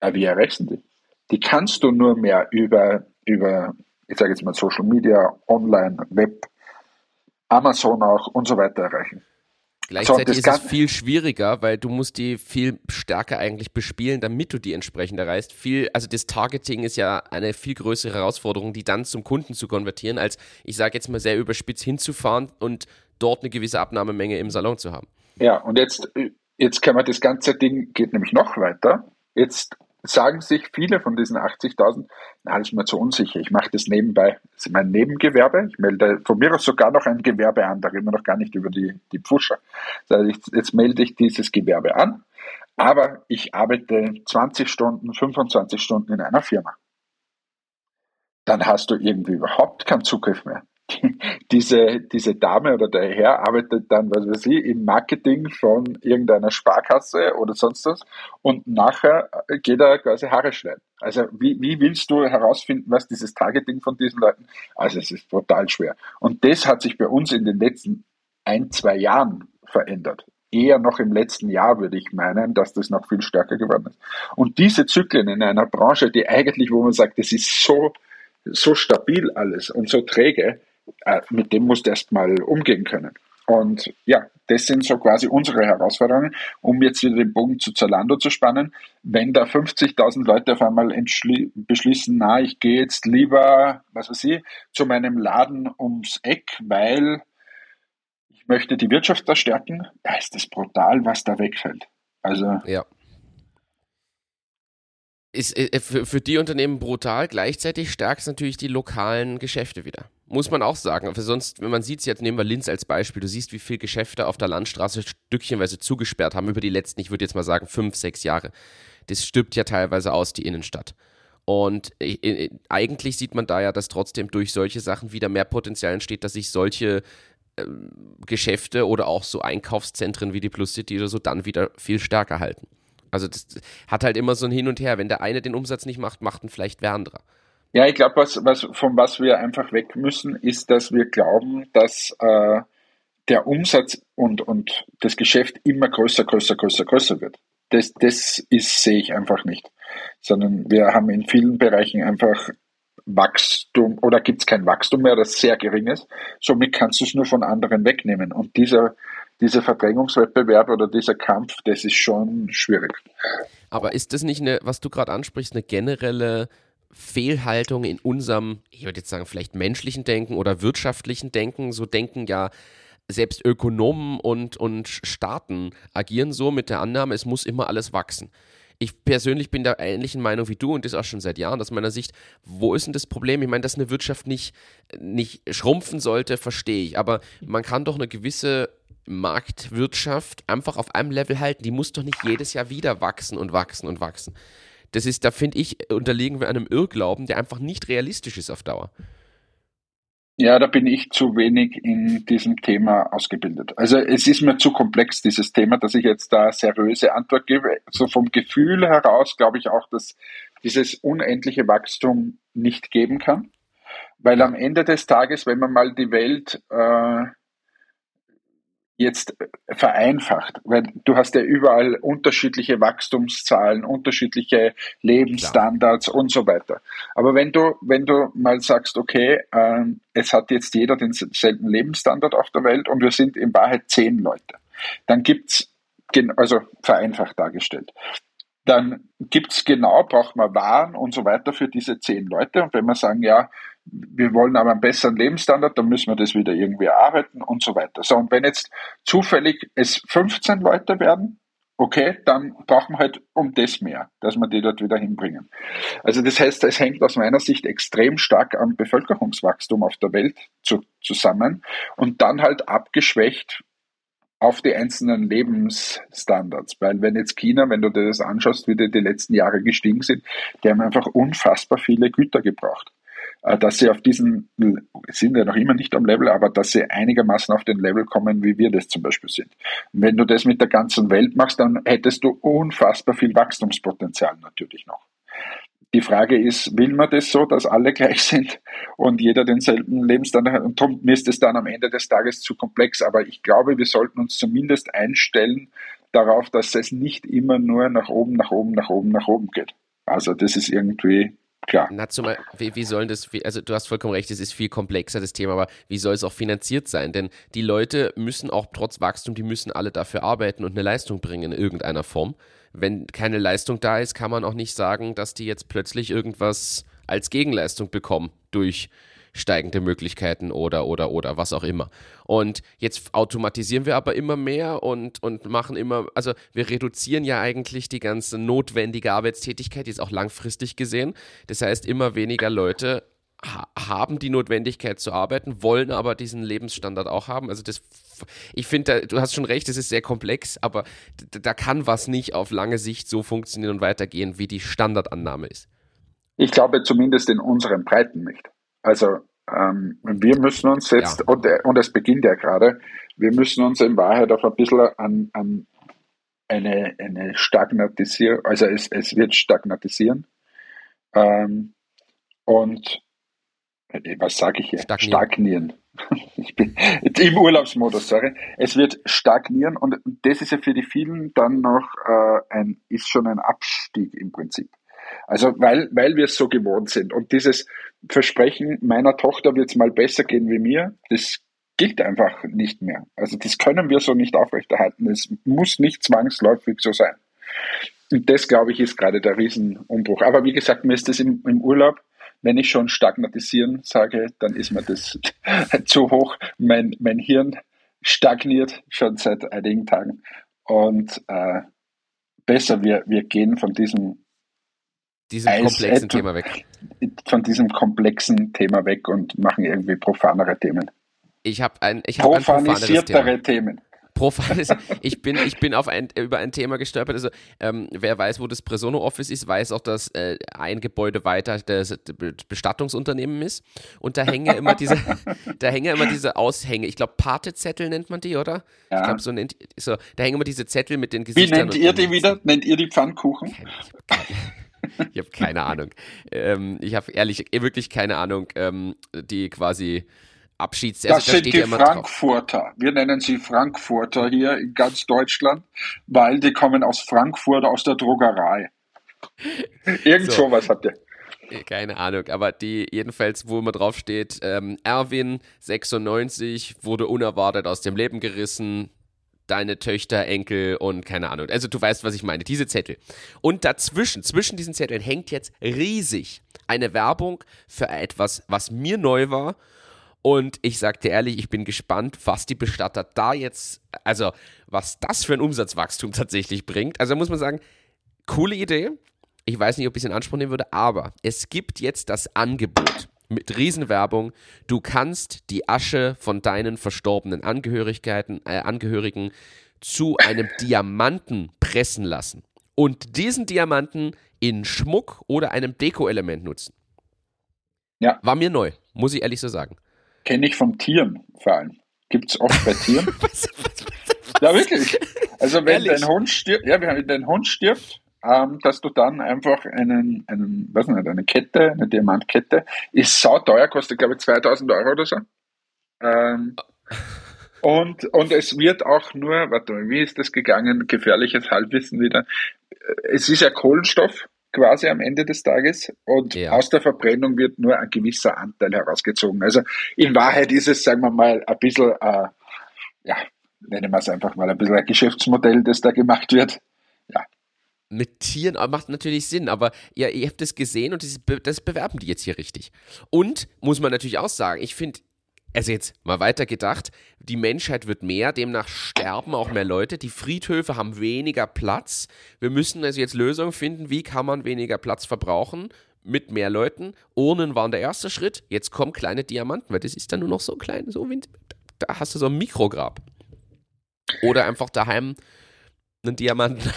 Aber wie erreichen die? Die kannst du nur mehr über, über ich sage jetzt mal Social Media, Online, Web, Amazon auch und so weiter erreichen. Gleichzeitig so, ist es viel schwieriger, weil du musst die viel stärker eigentlich bespielen, damit du die entsprechend erreichst. Viel, also das Targeting ist ja eine viel größere Herausforderung, die dann zum Kunden zu konvertieren, als ich sage jetzt mal sehr überspitzt hinzufahren und dort eine gewisse Abnahmemenge im Salon zu haben. Ja, und jetzt, jetzt kann man das ganze Ding, geht nämlich noch weiter. Jetzt sagen sich viele von diesen 80.000, na, das ist mir zu unsicher, ich mache das nebenbei. Das ist mein Nebengewerbe. Ich melde von mir aus sogar noch ein Gewerbe an, da reden wir noch gar nicht über die, die Pfuscher. Jetzt melde ich dieses Gewerbe an, aber ich arbeite 20 Stunden, 25 Stunden in einer Firma. Dann hast du irgendwie überhaupt keinen Zugriff mehr diese, diese Dame oder der Herr arbeitet dann, was weiß ich, im Marketing von irgendeiner Sparkasse oder sonst was und nachher geht er quasi Haare schneiden. Also wie, wie willst du herausfinden, was dieses Targeting von diesen Leuten? Also es ist total schwer. Und das hat sich bei uns in den letzten ein, zwei Jahren verändert. Eher noch im letzten Jahr würde ich meinen, dass das noch viel stärker geworden ist. Und diese Zyklen in einer Branche, die eigentlich, wo man sagt, das ist so, so stabil alles und so träge, äh, mit dem musst du erstmal umgehen können. Und ja, das sind so quasi unsere Herausforderungen, um jetzt wieder den Bogen zu Zalando zu spannen. Wenn da 50.000 Leute auf einmal beschließen, na, ich gehe jetzt lieber, was weiß ich, zu meinem Laden ums Eck, weil ich möchte die Wirtschaft da stärken, da ist das brutal, was da wegfällt. Also ja ist äh, für, für die Unternehmen brutal. Gleichzeitig stärkt es natürlich die lokalen Geschäfte wieder. Muss man auch sagen. Für sonst, wenn man sieht, jetzt nehmen wir Linz als Beispiel, du siehst, wie viele Geschäfte auf der Landstraße stückchenweise zugesperrt haben über die letzten, ich würde jetzt mal sagen, fünf, sechs Jahre. Das stirbt ja teilweise aus, die Innenstadt. Und äh, äh, eigentlich sieht man da ja, dass trotzdem durch solche Sachen wieder mehr Potenzial entsteht, dass sich solche äh, Geschäfte oder auch so Einkaufszentren wie die Plus City oder so dann wieder viel stärker halten. Also das hat halt immer so ein Hin und Her. Wenn der eine den Umsatz nicht macht, macht ihn vielleicht wer andere. Ja, ich glaube, was, was, von was wir einfach weg müssen, ist, dass wir glauben, dass äh, der Umsatz und, und das Geschäft immer größer, größer, größer, größer wird. Das, das sehe ich einfach nicht. Sondern wir haben in vielen Bereichen einfach Wachstum oder gibt es kein Wachstum mehr, das sehr gering ist. Somit kannst du es nur von anderen wegnehmen. Und dieser, dieser Verdrängungswettbewerb oder dieser Kampf, das ist schon schwierig. Aber ist das nicht eine, was du gerade ansprichst, eine generelle Fehlhaltung in unserem, ich würde jetzt sagen, vielleicht menschlichen Denken oder wirtschaftlichen Denken? So denken ja selbst Ökonomen und, und Staaten agieren so mit der Annahme, es muss immer alles wachsen. Ich persönlich bin der ähnlichen Meinung wie du und das auch schon seit Jahren aus meiner Sicht. Wo ist denn das Problem? Ich meine, dass eine Wirtschaft nicht, nicht schrumpfen sollte, verstehe ich. Aber man kann doch eine gewisse Marktwirtschaft einfach auf einem Level halten. Die muss doch nicht jedes Jahr wieder wachsen und wachsen und wachsen. Das ist, da finde ich, unterliegen wir einem Irrglauben, der einfach nicht realistisch ist auf Dauer. Ja, da bin ich zu wenig in diesem Thema ausgebildet. Also es ist mir zu komplex, dieses Thema, dass ich jetzt da seriöse Antwort gebe. So vom Gefühl heraus glaube ich auch, dass dieses unendliche Wachstum nicht geben kann. Weil am Ende des Tages, wenn man mal die Welt äh, jetzt vereinfacht, weil du hast ja überall unterschiedliche Wachstumszahlen, unterschiedliche Lebensstandards Klar. und so weiter. Aber wenn du, wenn du mal sagst, okay, äh, es hat jetzt jeder denselben Lebensstandard auf der Welt und wir sind in Wahrheit zehn Leute, dann gibt's also vereinfacht dargestellt dann gibt's genau, braucht man Waren und so weiter für diese zehn Leute. Und wenn wir sagen, ja, wir wollen aber einen besseren Lebensstandard, dann müssen wir das wieder irgendwie erarbeiten und so weiter. So, und wenn jetzt zufällig es 15 Leute werden, okay, dann brauchen wir halt um das mehr, dass wir die dort wieder hinbringen. Also das heißt, es hängt aus meiner Sicht extrem stark am Bevölkerungswachstum auf der Welt zu, zusammen und dann halt abgeschwächt auf die einzelnen Lebensstandards. Weil wenn jetzt China, wenn du dir das anschaust, wie die die letzten Jahre gestiegen sind, die haben einfach unfassbar viele Güter gebraucht. Äh, dass sie auf diesen, sind ja noch immer nicht am Level, aber dass sie einigermaßen auf den Level kommen, wie wir das zum Beispiel sind. Und wenn du das mit der ganzen Welt machst, dann hättest du unfassbar viel Wachstumspotenzial natürlich noch. Die Frage ist, will man das so, dass alle gleich sind und jeder denselben Lebensstandard hat? Und darum ist es dann am Ende des Tages zu komplex. Aber ich glaube, wir sollten uns zumindest einstellen darauf, dass es nicht immer nur nach oben, nach oben, nach oben, nach oben geht. Also das ist irgendwie klar. Na, zumal, wie, wie sollen das, also du hast vollkommen recht, es ist viel komplexer, das Thema, aber wie soll es auch finanziert sein? Denn die Leute müssen auch trotz Wachstum, die müssen alle dafür arbeiten und eine Leistung bringen in irgendeiner Form. Wenn keine Leistung da ist, kann man auch nicht sagen, dass die jetzt plötzlich irgendwas als Gegenleistung bekommen durch steigende Möglichkeiten oder, oder, oder was auch immer. Und jetzt automatisieren wir aber immer mehr und, und machen immer, also wir reduzieren ja eigentlich die ganze notwendige Arbeitstätigkeit, die ist auch langfristig gesehen. Das heißt, immer weniger Leute haben die Notwendigkeit zu arbeiten, wollen aber diesen Lebensstandard auch haben. Also das, ich finde, du hast schon recht, es ist sehr komplex, aber da kann was nicht auf lange Sicht so funktionieren und weitergehen, wie die Standardannahme ist. Ich glaube zumindest in unseren Breiten nicht. Also ähm, wir müssen uns jetzt, ja. und, und es beginnt ja gerade, wir müssen uns in Wahrheit auf ein bisschen an, an eine, eine Stagnatisierung, also es, es wird stagnatisieren. Ähm, und äh, was sage ich hier? Stagnieren. stagnieren. Ich bin im Urlaubsmodus, sorry. Es wird stagnieren und das ist ja für die vielen dann noch äh, ein, ist schon ein Abstieg im Prinzip. Also weil, weil wir es so gewohnt sind. Und dieses Versprechen, meiner Tochter wird es mal besser gehen wie mir, das gilt einfach nicht mehr. Also das können wir so nicht aufrechterhalten. Es muss nicht zwangsläufig so sein. Und das, glaube ich, ist gerade der Riesenumbruch. Aber wie gesagt, mir ist das im, im Urlaub wenn ich schon stagnatisieren sage, dann ist mir das zu hoch. Mein, mein Hirn stagniert schon seit einigen Tagen. Und äh, besser, wir, wir gehen von diesem, diesem komplexen Thema weg. Von diesem komplexen Thema weg und machen irgendwie profanere Themen. Ich habe ein, ich hab Profanisiertere Themen. Profan ist, ich bin, ich bin auf ein, über ein Thema gestolpert. Also, ähm, wer weiß, wo das Presono Office ist, weiß auch, dass äh, ein Gebäude weiter das Bestattungsunternehmen ist. Und da hängen ja immer diese, da hängen ja immer diese Aushänge. Ich glaube, Patezettel nennt man die, oder? Ja. Ich glaube, so nennt, so, da hängen immer diese Zettel mit den Gesichtern. Wie nennt ihr die wieder? Nennt ihr die Pfannkuchen? Ich habe keine Ahnung. Ähm, ich habe ehrlich wirklich keine Ahnung, ähm, die quasi Abschieds. Das also, da sind die ja Frankfurter. Drauf. Wir nennen sie Frankfurter hier in ganz Deutschland, weil die kommen aus Frankfurt, aus der Druckerei. Irgend so. sowas habt ihr. Keine Ahnung, aber die jedenfalls, wo immer drauf steht, ähm, Erwin 96 wurde unerwartet aus dem Leben gerissen, deine Töchter, Enkel und keine Ahnung. Also du weißt, was ich meine, diese Zettel. Und dazwischen, zwischen diesen Zetteln hängt jetzt riesig eine Werbung für etwas, was mir neu war und ich sag dir ehrlich, ich bin gespannt, was die Bestatter da jetzt, also was das für ein Umsatzwachstum tatsächlich bringt. Also muss man sagen, coole Idee. Ich weiß nicht, ob ich es in Anspruch nehmen würde, aber es gibt jetzt das Angebot mit Riesenwerbung. Du kannst die Asche von deinen verstorbenen Angehörigkeiten, äh, Angehörigen zu einem Diamanten pressen lassen und diesen Diamanten in Schmuck oder einem Deko-Element nutzen. Ja. War mir neu, muss ich ehrlich so sagen. Kenne ich von Tieren vor allem. Gibt es oft bei Tieren. was, was, was, ja, wirklich. Also wenn Ehrlich? dein Hund stirbt, ja, wenn dein Hund stirbt, ähm, dass du dann einfach einen, einen, weiß nicht, eine Kette, eine Diamantkette, ist sauteuer, kostet glaube ich 2000 Euro oder so. Ähm, und, und es wird auch nur, warte mal, wie ist das gegangen? Gefährliches Halbwissen wieder. Es ist ja Kohlenstoff, quasi am Ende des Tages und ja. aus der Verbrennung wird nur ein gewisser Anteil herausgezogen. Also in Wahrheit ist es, sagen wir mal, ein bisschen, äh, ja, nennen wir es einfach mal, ein bisschen ein Geschäftsmodell, das da gemacht wird. Mit Tieren macht natürlich Sinn, aber ja, ihr habt das gesehen und das, das bewerben die jetzt hier richtig. Und muss man natürlich auch sagen, ich finde, also jetzt mal weiter gedacht, die Menschheit wird mehr, demnach sterben auch mehr Leute, die Friedhöfe haben weniger Platz. Wir müssen also jetzt Lösungen finden, wie kann man weniger Platz verbrauchen mit mehr Leuten. Urnen waren der erste Schritt, jetzt kommen kleine Diamanten, weil das ist dann nur noch so klein, so wie, da hast du so ein Mikrograb. Oder einfach daheim einen Diamanten.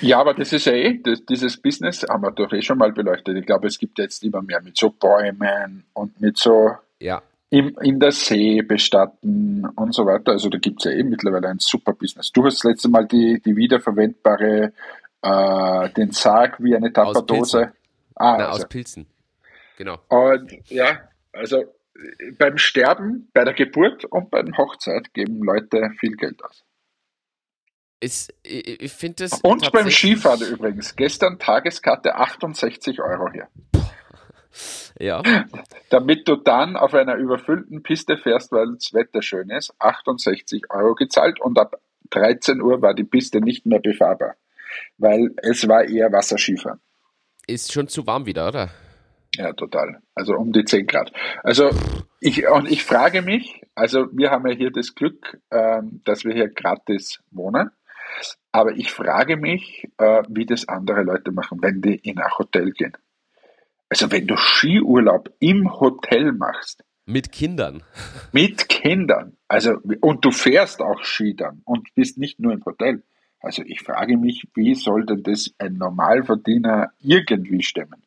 ja, aber das ist ja eh, das, dieses Business haben wir doch eh schon mal beleuchtet. Ich glaube, es gibt jetzt immer mehr mit so Bäumen und mit so ja. im, in der See bestatten und so weiter. Also da gibt es ja eh mittlerweile ein super Business. Du hast das letzte Mal die, die wiederverwendbare, äh, den Sarg wie eine Tapperdose. Ah, Na, also. aus Pilzen. Genau. Und ja, also beim Sterben, bei der Geburt und bei der Hochzeit geben Leute viel Geld aus. Ist, ich, ich finde das. Und beim Skifahren übrigens. Gestern Tageskarte 68 Euro hier. Ja. Damit du dann auf einer überfüllten Piste fährst, weil das Wetter schön ist, 68 Euro gezahlt und ab 13 Uhr war die Piste nicht mehr befahrbar, weil es war eher Wasserskifahren. Ist schon zu warm wieder, oder? Ja, total. Also um die 10 Grad. Also ich, und ich frage mich, also wir haben ja hier das Glück, ähm, dass wir hier gratis wohnen. Aber ich frage mich, äh, wie das andere Leute machen, wenn die in ein Hotel gehen. Also wenn du Skiurlaub im Hotel machst. Mit Kindern. Mit Kindern. Also, und du fährst auch Ski dann und bist nicht nur im Hotel. Also ich frage mich, wie soll denn das ein Normalverdiener irgendwie stemmen?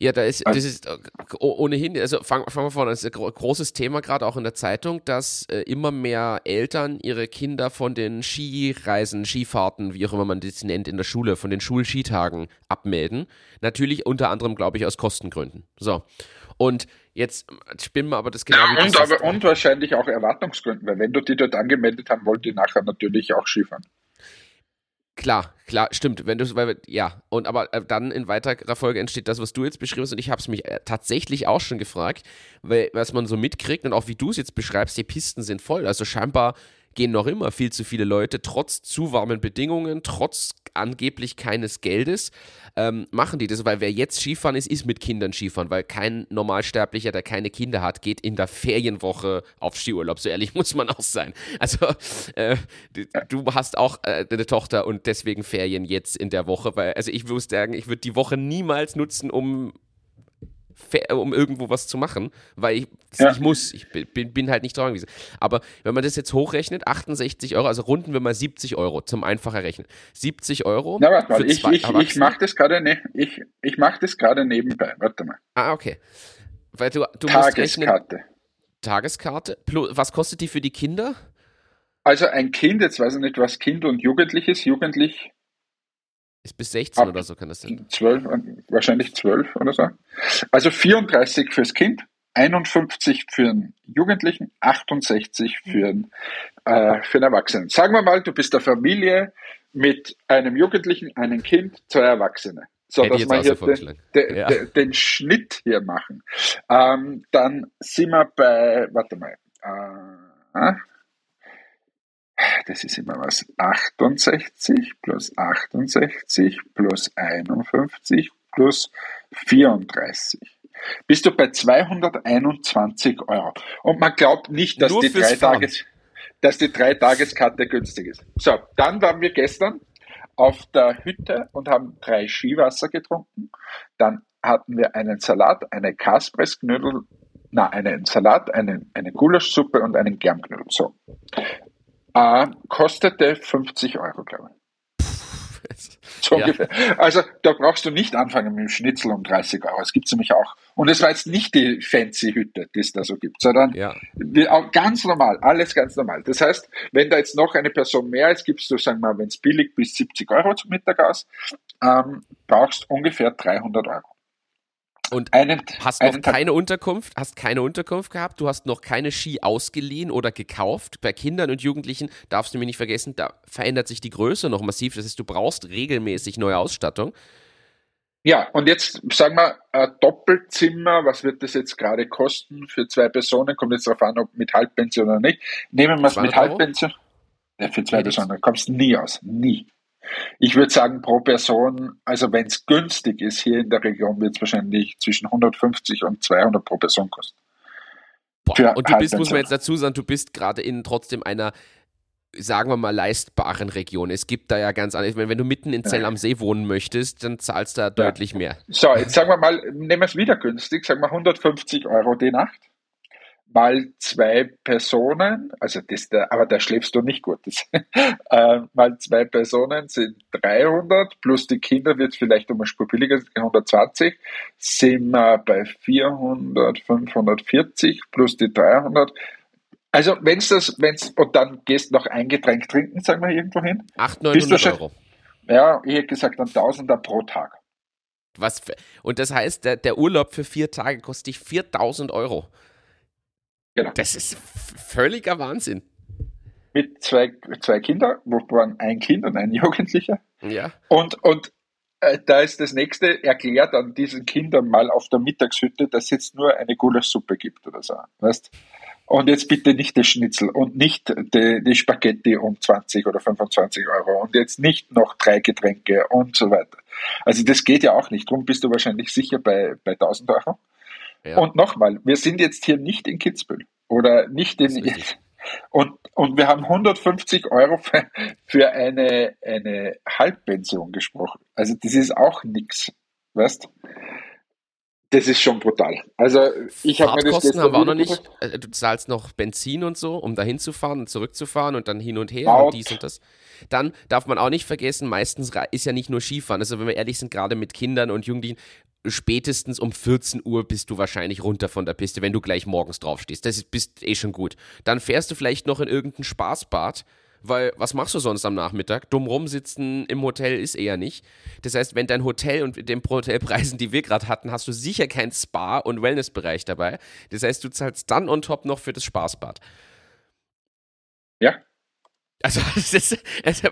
Ja, da ist, das ist äh, ohnehin, also fangen fang wir vorne, das ist ein großes Thema gerade auch in der Zeitung, dass äh, immer mehr Eltern ihre Kinder von den Skireisen, Skifahrten, wie auch immer man das nennt, in der Schule, von den Schulskitagen abmelden. Natürlich unter anderem, glaube ich, aus Kostengründen. So. Und jetzt spinnen wir aber das genau ja, und, aber, und wahrscheinlich auch Erwartungsgründen, weil wenn du die dort angemeldet haben, wollt die nachher natürlich auch Skifahren. Klar, klar, stimmt. Wenn du, weil, ja, und aber äh, dann in weiterer Folge entsteht das, was du jetzt beschriebst, und ich habe es mich äh, tatsächlich auch schon gefragt, weil was man so mitkriegt und auch wie du es jetzt beschreibst, die Pisten sind voll. Also scheinbar gehen noch immer viel zu viele Leute, trotz zu warmen Bedingungen, trotz angeblich keines Geldes, ähm, machen die das, weil wer jetzt Skifahren ist, ist mit Kindern Skifahren, weil kein Normalsterblicher, der keine Kinder hat, geht in der Ferienwoche auf Skiurlaub. So ehrlich muss man auch sein. Also äh, du hast auch äh, eine Tochter und deswegen Ferien jetzt in der Woche, weil also ich würde sagen, ich würde die Woche niemals nutzen, um um irgendwo was zu machen, weil ich, ja. ich muss, ich bin, bin halt nicht dran gewesen. Aber wenn man das jetzt hochrechnet, 68 Euro, also runden wir mal 70 Euro zum einfacher Rechnen. 70 Euro. Na, warte mal, ich, ich, ich mache das gerade ne, ich, ich mach das gerade nebenbei. Warte mal. Ah, okay. Weil du, du Tageskarte. Rechnen, Tageskarte. Was kostet die für die Kinder? Also ein Kind, jetzt weiß ich nicht, was Kind und Jugendlich ist. Jugendlich ist bis 16 Ab oder so kann das sein? 12, wahrscheinlich 12 oder so. Also 34 fürs Kind, 51 für einen Jugendlichen, 68 für einen, äh, für einen Erwachsenen. Sagen wir mal, du bist eine Familie mit einem Jugendlichen, einem Kind, zwei Erwachsene. So, Hätte dass wir hier den, den, ja. den, den, Schnitt hier machen. Ähm, dann sind wir bei, warte mal, äh, das ist immer was, 68 plus 68 plus 51 plus 34. Bist du bei 221 Euro. Und man glaubt nicht, dass die, drei Tages, dass die drei Tageskarte günstig ist. So, dann waren wir gestern auf der Hütte und haben drei Skiwasser getrunken. Dann hatten wir einen Salat, eine Kaspressknödel, na, einen Salat, eine, eine Gulaschsuppe und einen Germknödel. So. Äh, kostete 50 Euro, glaube ich. So ja. ungefähr. Also da brauchst du nicht anfangen mit dem Schnitzel um 30 Euro. Es gibt es nämlich auch. Und es war jetzt nicht die fancy Hütte, die es da so gibt, sondern ja. auch ganz normal, alles ganz normal. Das heißt, wenn da jetzt noch eine Person mehr ist, gibst du, sagen wir mal, wenn es billig bis 70 Euro zum Mittag aus, ähm, brauchst ungefähr 300 Euro. Und hast noch keine Unterkunft, hast keine Unterkunft gehabt, du hast noch keine Ski ausgeliehen oder gekauft. Bei Kindern und Jugendlichen darfst du mir nicht vergessen, da verändert sich die Größe noch massiv. Das heißt, du brauchst regelmäßig neue Ausstattung. Ja, und jetzt sagen wir, ein Doppelzimmer, was wird das jetzt gerade kosten für zwei Personen? Kommt jetzt darauf an, ob mit Halbpension oder nicht. Nehmen wir es mit Halbpension. Ja, für zwei Personen kommst du nie aus. Nie. Ich würde sagen, pro Person, also wenn es günstig ist, hier in der Region wird es wahrscheinlich zwischen 150 und 200 pro Person kosten. Boah, und du bist, muss man jetzt dazu sagen, du bist gerade in trotzdem einer, sagen wir mal, leistbaren Region. Es gibt da ja ganz andere, wenn, wenn du mitten in Zell am See wohnen möchtest, dann zahlst du da ja. deutlich mehr. So, jetzt sagen wir mal, nehmen wir es wieder günstig, sagen wir 150 Euro die Nacht mal zwei Personen, also das, da, aber da schläfst du nicht gut, das, äh, mal zwei Personen sind 300, plus die Kinder wird vielleicht um ein Spur billiger, 120, sind wir bei 400, 540, plus die 300, also wenn's das, wenn's, und dann gehst noch ein Getränk trinken, sagen wir irgendwo hin. 800, 900 Euro. Ja, ich hätte gesagt, ein Tausender pro Tag. Was für, und das heißt, der, der Urlaub für vier Tage kostet dich 4000 Euro. Genau. Das ist völliger Wahnsinn. Mit zwei, zwei Kindern, wovon ein Kind und ein Jugendlicher. Ja. Und, und äh, da ist das nächste, erklärt dann diesen Kindern mal auf der Mittagshütte, dass es jetzt nur eine Gulaschsuppe gibt oder so. Weißt? Und jetzt bitte nicht das Schnitzel und nicht die, die Spaghetti um 20 oder 25 Euro und jetzt nicht noch drei Getränke und so weiter. Also das geht ja auch nicht. Darum bist du wahrscheinlich sicher bei, bei 1000 Euro. Ja. Und nochmal, wir sind jetzt hier nicht in Kitzbühel oder nicht in, und, und wir haben 150 Euro für, für eine, eine Halbpension gesprochen. Also das ist auch nichts, weißt das ist schon brutal. Also ich habe mir das Kosten haben wir auch noch nicht. Äh, du zahlst noch Benzin und so, um da hinzufahren und zurückzufahren und dann hin und her Out. und dies und das. Dann darf man auch nicht vergessen, meistens ist ja nicht nur Skifahren. Also wenn wir ehrlich sind, gerade mit Kindern und Jugendlichen, spätestens um 14 Uhr bist du wahrscheinlich runter von der Piste, wenn du gleich morgens draufstehst. Das ist, bist eh schon gut. Dann fährst du vielleicht noch in irgendein Spaßbad, weil was machst du sonst am Nachmittag? Dumm rumsitzen im Hotel ist eher nicht. Das heißt, wenn dein Hotel und den Hotelpreisen, die wir gerade hatten, hast du sicher kein Spa- und Wellnessbereich dabei. Das heißt, du zahlst dann on top noch für das Spaßbad. Ja, also, ist, also,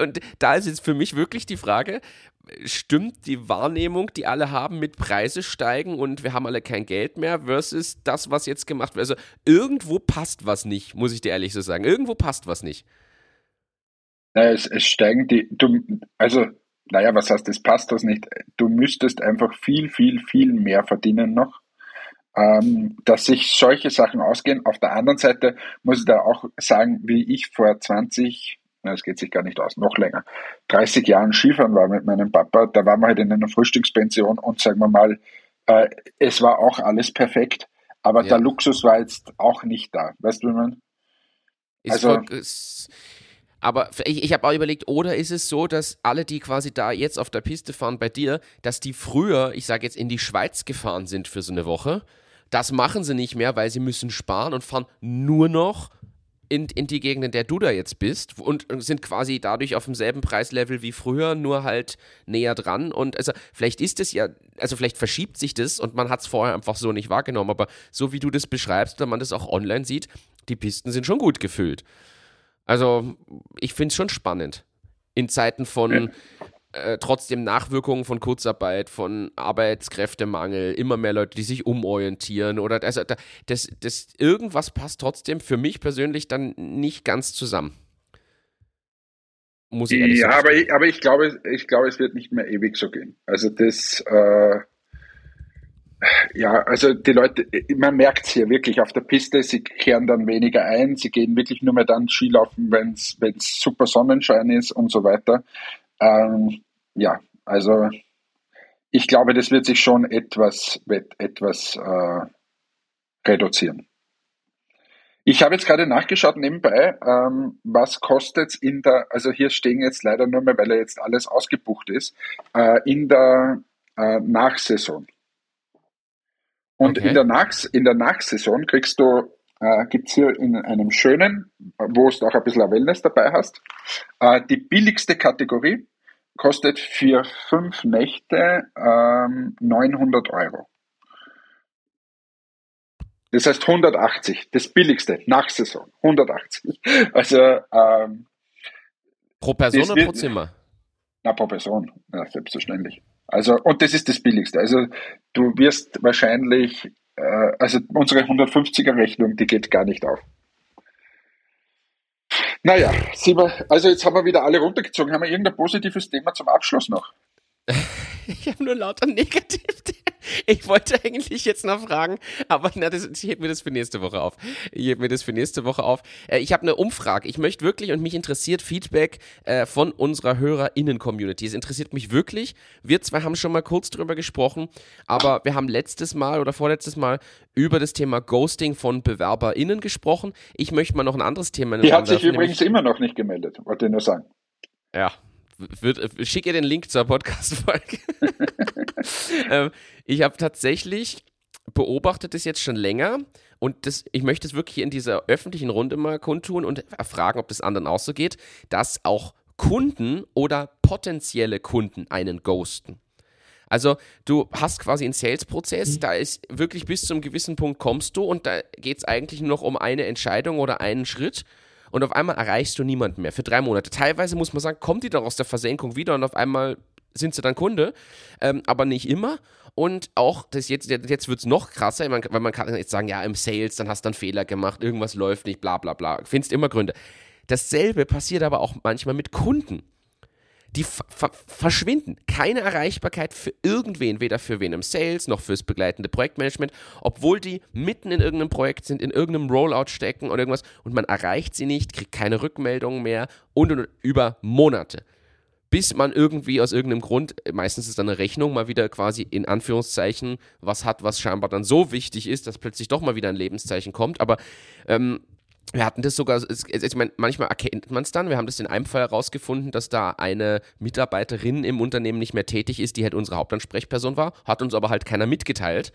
und da ist jetzt für mich wirklich die Frage, stimmt die Wahrnehmung, die alle haben, mit Preise steigen und wir haben alle kein Geld mehr, versus das, was jetzt gemacht wird? Also, irgendwo passt was nicht, muss ich dir ehrlich so sagen. Irgendwo passt was nicht. Naja, es, es steigen die, du, also, naja, was heißt, es passt was nicht? Du müsstest einfach viel, viel, viel mehr verdienen noch ähm, dass sich solche Sachen ausgehen. Auf der anderen Seite muss ich da auch sagen, wie ich vor 20, na, es geht sich gar nicht aus, noch länger, 30 Jahren Skifahren war mit meinem Papa, da waren wir halt in einer Frühstückspension und sagen wir mal, äh, es war auch alles perfekt, aber ja. der Luxus war jetzt auch nicht da. Weißt du, wie man? Also, ist, aber ich, ich habe auch überlegt, oder ist es so, dass alle, die quasi da jetzt auf der Piste fahren bei dir, dass die früher, ich sage jetzt, in die Schweiz gefahren sind für so eine Woche das machen sie nicht mehr, weil sie müssen sparen und fahren nur noch in, in die Gegend, in der du da jetzt bist und sind quasi dadurch auf demselben Preislevel wie früher, nur halt näher dran. Und also vielleicht ist es ja, also vielleicht verschiebt sich das und man hat es vorher einfach so nicht wahrgenommen, aber so wie du das beschreibst oder man das auch online sieht, die Pisten sind schon gut gefüllt. Also ich finde es schon spannend. In Zeiten von äh, trotzdem Nachwirkungen von Kurzarbeit, von Arbeitskräftemangel, immer mehr Leute, die sich umorientieren oder also das, das irgendwas passt trotzdem für mich persönlich dann nicht ganz zusammen. Muss ich ehrlich ja, sagen. aber ich, aber ich glaube, ich glaube, es wird nicht mehr ewig so gehen. Also das äh, ja, also die Leute, man merkt es hier wirklich auf der Piste, sie kehren dann weniger ein, sie gehen wirklich nur mehr dann Skilaufen, wenn es super Sonnenschein ist und so weiter. Ähm, ja, also ich glaube, das wird sich schon etwas, etwas äh, reduzieren. Ich habe jetzt gerade nachgeschaut nebenbei, ähm, was kostet es in der, also hier stehen jetzt leider nur mehr, weil er jetzt alles ausgebucht ist, äh, in der äh, Nachsaison. Und okay. in, der Nach in der Nachsaison kriegst du, äh, gibt es hier in einem schönen, wo du auch ein bisschen Wellness dabei hast, äh, die billigste Kategorie kostet für fünf Nächte ähm, 900 Euro. Das heißt 180, das billigste nach Saison, 180. Also ähm, pro Person oder wird, pro Zimmer? Na, pro Person, ja, selbstverständlich. Also, und das ist das Billigste. Also, du wirst wahrscheinlich, äh, also unsere 150er Rechnung, die geht gar nicht auf. Naja, also jetzt haben wir wieder alle runtergezogen. Haben wir irgendein positives Thema zum Abschluss noch? Ich habe nur lauter negativ. Ich wollte eigentlich jetzt noch fragen, aber na, das, ich hebe mir das für nächste Woche auf. Ich hebe mir das für nächste Woche auf. Äh, ich habe eine Umfrage. Ich möchte wirklich und mich interessiert Feedback äh, von unserer HörerInnen-Community. Es interessiert mich wirklich. Wir zwei haben schon mal kurz drüber gesprochen, aber wir haben letztes Mal oder vorletztes Mal über das Thema Ghosting von BewerberInnen gesprochen. Ich möchte mal noch ein anderes Thema. Die hat sich übrigens immer noch nicht gemeldet, wollte ich nur sagen. Ja, wird, schick ihr den Link zur Podcast-Folge. ähm, ich habe tatsächlich beobachtet es jetzt schon länger und das, ich möchte es wirklich in dieser öffentlichen Runde mal kundtun und fragen, ob das anderen auch so geht, dass auch Kunden oder potenzielle Kunden einen ghosten. Also du hast quasi einen Sales-Prozess, mhm. da ist wirklich bis zum gewissen Punkt kommst du und da geht es eigentlich nur noch um eine Entscheidung oder einen Schritt und auf einmal erreichst du niemanden mehr für drei Monate. Teilweise muss man sagen, kommt die dann aus der Versenkung wieder und auf einmal sind sie dann Kunde, ähm, aber nicht immer. Und auch, das jetzt, jetzt wird es noch krasser, weil man kann jetzt sagen, ja, im Sales, dann hast du einen Fehler gemacht, irgendwas läuft nicht, bla bla bla. Findest immer Gründe. Dasselbe passiert aber auch manchmal mit Kunden. Die verschwinden. Keine Erreichbarkeit für irgendwen, weder für wen im Sales noch fürs begleitende Projektmanagement, obwohl die mitten in irgendeinem Projekt sind, in irgendeinem Rollout stecken oder irgendwas und man erreicht sie nicht, kriegt keine Rückmeldungen mehr und, und, und über Monate bis man irgendwie aus irgendeinem Grund, meistens ist dann eine Rechnung, mal wieder quasi in Anführungszeichen was hat, was scheinbar dann so wichtig ist, dass plötzlich doch mal wieder ein Lebenszeichen kommt. Aber ähm, wir hatten das sogar, ich meine, manchmal erkennt man es dann. Wir haben das in einem Fall herausgefunden, dass da eine Mitarbeiterin im Unternehmen nicht mehr tätig ist, die halt unsere Hauptansprechperson war, hat uns aber halt keiner mitgeteilt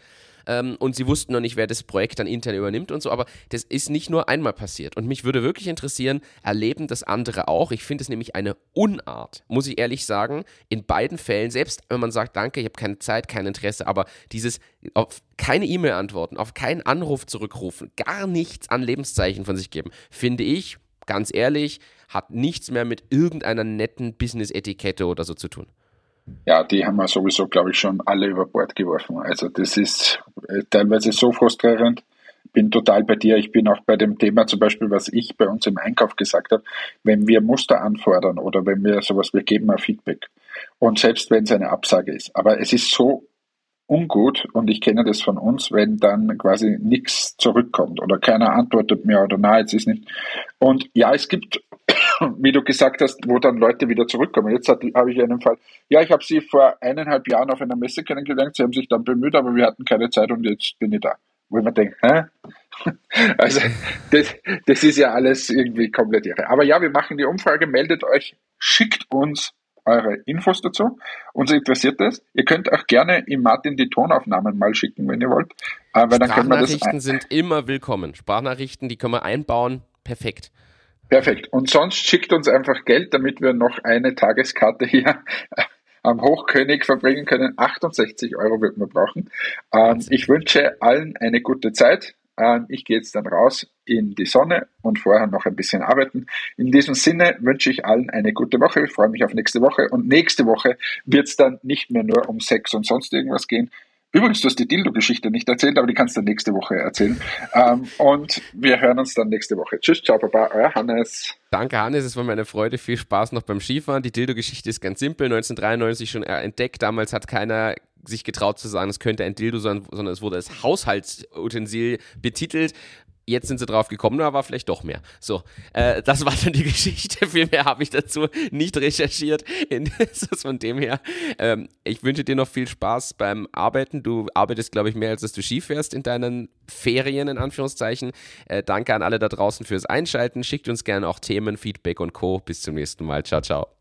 ähm, und sie wussten noch nicht, wer das Projekt dann intern übernimmt und so, aber das ist nicht nur einmal passiert. Und mich würde wirklich interessieren, erleben das andere auch? Ich finde es nämlich eine Unart, muss ich ehrlich sagen, in beiden Fällen, selbst wenn man sagt, danke, ich habe keine Zeit, kein Interesse, aber dieses auf keine E-Mail antworten, auf keinen Anruf zurückrufen, gar nichts an Lebenszeichen von sich geben, finde ich, ganz ehrlich, hat nichts mehr mit irgendeiner netten Business-Etikette oder so zu tun. Ja, die haben wir sowieso, glaube ich, schon alle über Bord geworfen. Also das ist äh, teilweise so frustrierend. Bin total bei dir. Ich bin auch bei dem Thema zum Beispiel, was ich bei uns im Einkauf gesagt habe, wenn wir Muster anfordern oder wenn wir sowas, wir geben ein Feedback. Und selbst wenn es eine Absage ist. Aber es ist so ungut und ich kenne das von uns, wenn dann quasi nichts zurückkommt oder keiner antwortet mir oder na, jetzt ist nicht. Und ja, es gibt wie du gesagt hast, wo dann Leute wieder zurückkommen. Jetzt habe ich einen Fall, ja, ich habe sie vor eineinhalb Jahren auf einer Messe kennengelernt, sie haben sich dann bemüht, aber wir hatten keine Zeit und jetzt bin ich da. Wo mir denke, hä? Also, das, das ist ja alles irgendwie komplett irre. Aber ja, wir machen die Umfrage, meldet euch, schickt uns eure Infos dazu. Uns interessiert das. Ihr könnt auch gerne im Martin die Tonaufnahmen mal schicken, wenn ihr wollt. Weil dann Sprachnachrichten sind immer willkommen. Sprachnachrichten, die können wir einbauen. Perfekt. Perfekt. Und sonst schickt uns einfach Geld, damit wir noch eine Tageskarte hier am Hochkönig verbringen können. 68 Euro wird man brauchen. Ähm, ich wünsche allen eine gute Zeit. Ähm, ich gehe jetzt dann raus in die Sonne und vorher noch ein bisschen arbeiten. In diesem Sinne wünsche ich allen eine gute Woche. Ich freue mich auf nächste Woche. Und nächste Woche wird es dann nicht mehr nur um Sex und sonst irgendwas gehen, Übrigens, du hast die Dildo-Geschichte nicht erzählt, aber die kannst du nächste Woche erzählen. Ähm, und wir hören uns dann nächste Woche. Tschüss, ciao, Papa, euer Hannes. Danke, Hannes, es war mir eine Freude. Viel Spaß noch beim Skifahren. Die Dildo-Geschichte ist ganz simpel, 1993 schon entdeckt. Damals hat keiner sich getraut zu sagen, es könnte ein Dildo sein, sondern es wurde als Haushaltsutensil betitelt. Jetzt sind sie drauf gekommen, da war vielleicht doch mehr. So, äh, das war dann die Geschichte. Viel mehr habe ich dazu nicht recherchiert. von dem her, ähm, ich wünsche dir noch viel Spaß beim Arbeiten. Du arbeitest, glaube ich, mehr als dass du Ski fährst in deinen Ferien, in Anführungszeichen. Äh, danke an alle da draußen fürs Einschalten. Schickt uns gerne auch Themen, Feedback und Co. Bis zum nächsten Mal. Ciao, ciao.